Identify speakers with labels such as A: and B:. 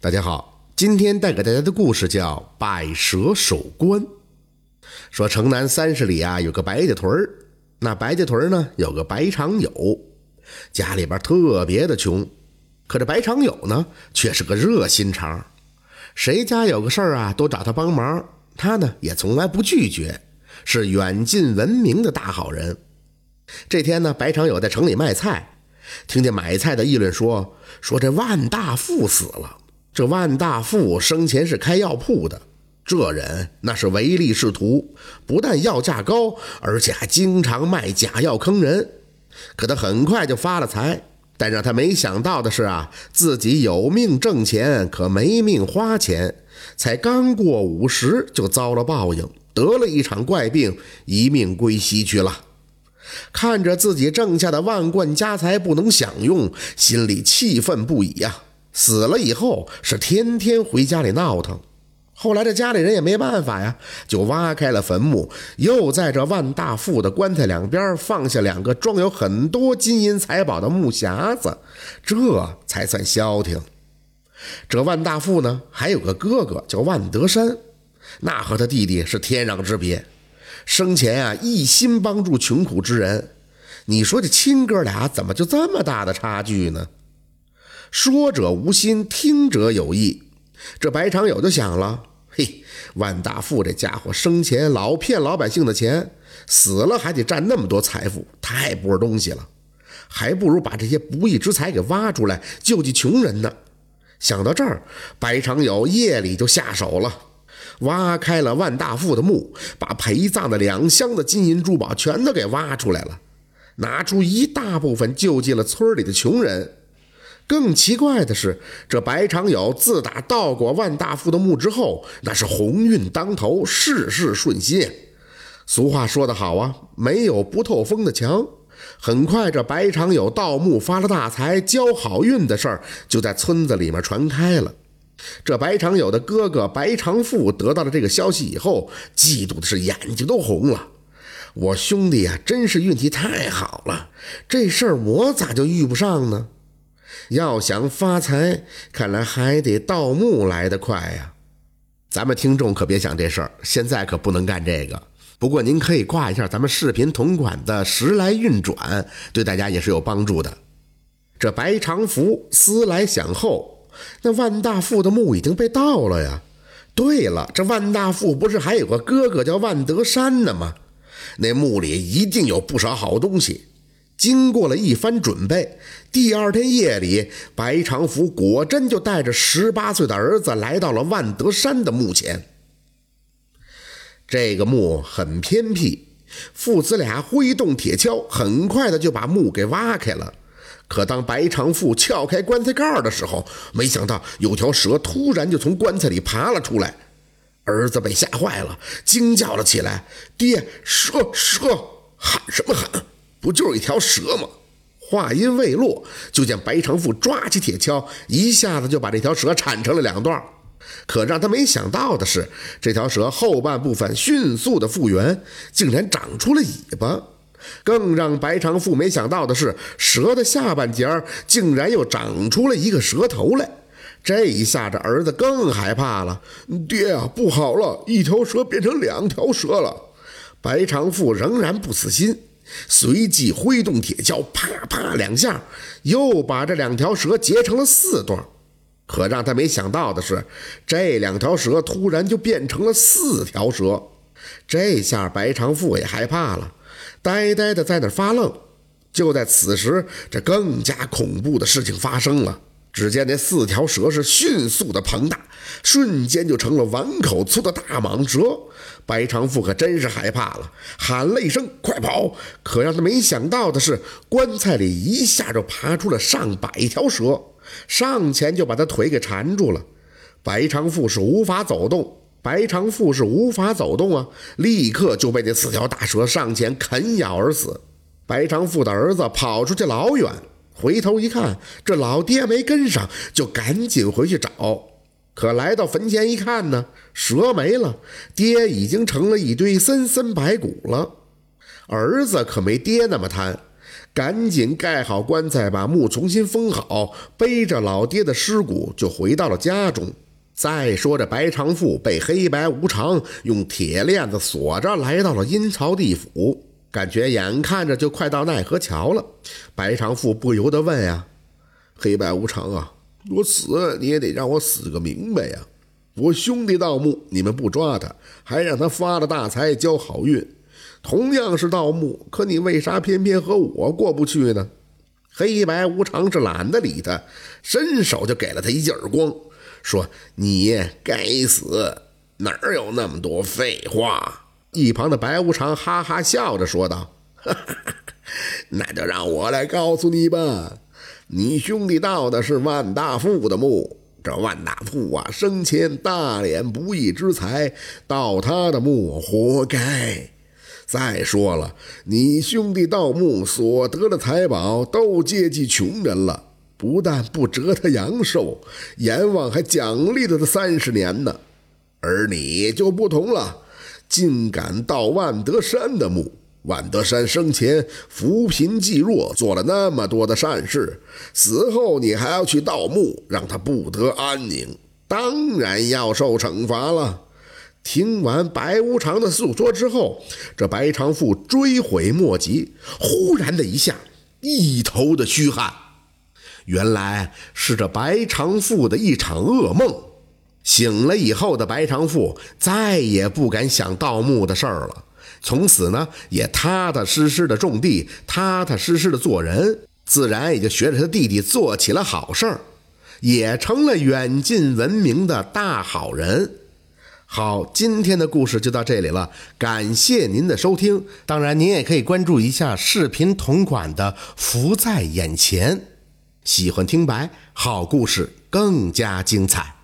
A: 大家好，今天带给大家的故事叫《百蛇守关》。说城南三十里啊，有个白家屯儿。那白家屯儿呢，有个白长友，家里边特别的穷。可这白长友呢，却是个热心肠，谁家有个事儿啊，都找他帮忙。他呢，也从来不拒绝，是远近闻名的大好人。这天呢，白长友在城里卖菜，听见买菜的议论说：“说这万大富死了。”这万大富生前是开药铺的，这人那是唯利是图，不但药价高，而且还经常卖假药坑人。可他很快就发了财，但让他没想到的是啊，自己有命挣钱，可没命花钱。才刚过五十，就遭了报应，得了一场怪病，一命归西去了。看着自己挣下的万贯家财不能享用，心里气愤不已呀。死了以后是天天回家里闹腾，后来这家里人也没办法呀，就挖开了坟墓，又在这万大富的棺材两边放下两个装有很多金银财宝的木匣子，这才算消停。这万大富呢，还有个哥哥叫万德山，那和他弟弟是天壤之别，生前啊一心帮助穷苦之人，你说这亲哥俩怎么就这么大的差距呢？说者无心，听者有意。这白长友就想了：嘿，万大富这家伙生前老骗老百姓的钱，死了还得占那么多财富，太不是东西了。还不如把这些不义之财给挖出来，救济穷人呢。想到这儿，白长友夜里就下手了，挖开了万大富的墓，把陪葬的两箱的金银珠宝全都给挖出来了，拿出一大部分救济了村里的穷人。更奇怪的是，这白长友自打盗过万大富的墓之后，那是鸿运当头，事事顺心。俗话说得好啊，没有不透风的墙。很快，这白长友盗墓发了大财、交好运的事儿就在村子里面传开了。这白长友的哥哥白长富得到了这个消息以后，嫉妒的是眼睛都红了。我兄弟呀，真是运气太好了，这事儿我咋就遇不上呢？要想发财，看来还得盗墓来得快呀！咱们听众可别想这事儿，现在可不能干这个。不过您可以挂一下咱们视频同款的时来运转，对大家也是有帮助的。这白长福思来想后，那万大富的墓已经被盗了呀。对了，这万大富不是还有个哥哥叫万德山呢吗？那墓里一定有不少好东西。经过了一番准备，第二天夜里，白长福果真就带着十八岁的儿子来到了万德山的墓前。这个墓很偏僻，父子俩挥动铁锹，很快的就把墓给挖开了。可当白长富撬开棺材盖的时候，没想到有条蛇突然就从棺材里爬了出来，儿子被吓坏了，惊叫了起来：“爹，蛇蛇！喊什么喊？”不就是一条蛇吗？话音未落，就见白长富抓起铁锹，一下子就把这条蛇铲成了两段。可让他没想到的是，这条蛇后半部分迅速的复原，竟然长出了尾巴。更让白长富没想到的是，蛇的下半截竟然又长出了一个蛇头来。这一下，这儿子更害怕了。爹啊，不好了，一条蛇变成两条蛇了！白长富仍然不死心。随即挥动铁锹，啪啪两下，又把这两条蛇截成了四段。可让他没想到的是，这两条蛇突然就变成了四条蛇。这下白长富也害怕了，呆呆的在那发愣。就在此时，这更加恐怖的事情发生了。只见那四条蛇是迅速的膨大，瞬间就成了碗口粗的大蟒蛇。白长富可真是害怕了，喊了一声：“快跑！”可让他没想到的是，棺材里一下就爬出了上百条蛇，上前就把他腿给缠住了。白长富是无法走动，白长富是无法走动啊！立刻就被那四条大蛇上前啃咬而死。白长富的儿子跑出去老远。回头一看，这老爹没跟上，就赶紧回去找。可来到坟前一看呢，蛇没了，爹已经成了一堆森森白骨了。儿子可没爹那么贪，赶紧盖好棺材，把墓重新封好，背着老爹的尸骨就回到了家中。再说这白长富被黑白无常用铁链子锁着，来到了阴曹地府，感觉眼看着就快到奈何桥了。白长富不由得问呀：“黑白无常啊，我死你也得让我死个明白呀！我兄弟盗墓，你们不抓他，还让他发了大财，交好运。同样是盗墓，可你为啥偏偏和我过不去呢？”黑白无常是懒得理他，伸手就给了他一记耳光。说：“你该死！哪有那么多废话？”一旁的白无常哈哈笑着说道：“哈哈，那就让我来告诉你吧。你兄弟盗的是万大富的墓，这万大富啊，生前大敛不义之财，盗他的墓活该。再说了，你兄弟盗墓所得的财宝都接济穷人了。”不但不折他阳寿，阎王还奖励了他三十年呢。而你就不同了，竟敢盗万德山的墓。万德山生前扶贫济弱，做了那么多的善事，死后你还要去盗墓，让他不得安宁，当然要受惩罚了。听完白无常的诉说之后，这白长富追悔莫及，忽然的一下，一头的虚汗。原来是这白长富的一场噩梦。醒了以后的白长富再也不敢想盗墓的事儿了。从此呢，也踏踏实实的种地，踏踏实实的做人，自然也就学着他弟弟做起了好事儿，也成了远近闻名的大好人。好，今天的故事就到这里了，感谢您的收听。当然，您也可以关注一下视频同款的《福在眼前》。喜欢听白，好故事更加精彩。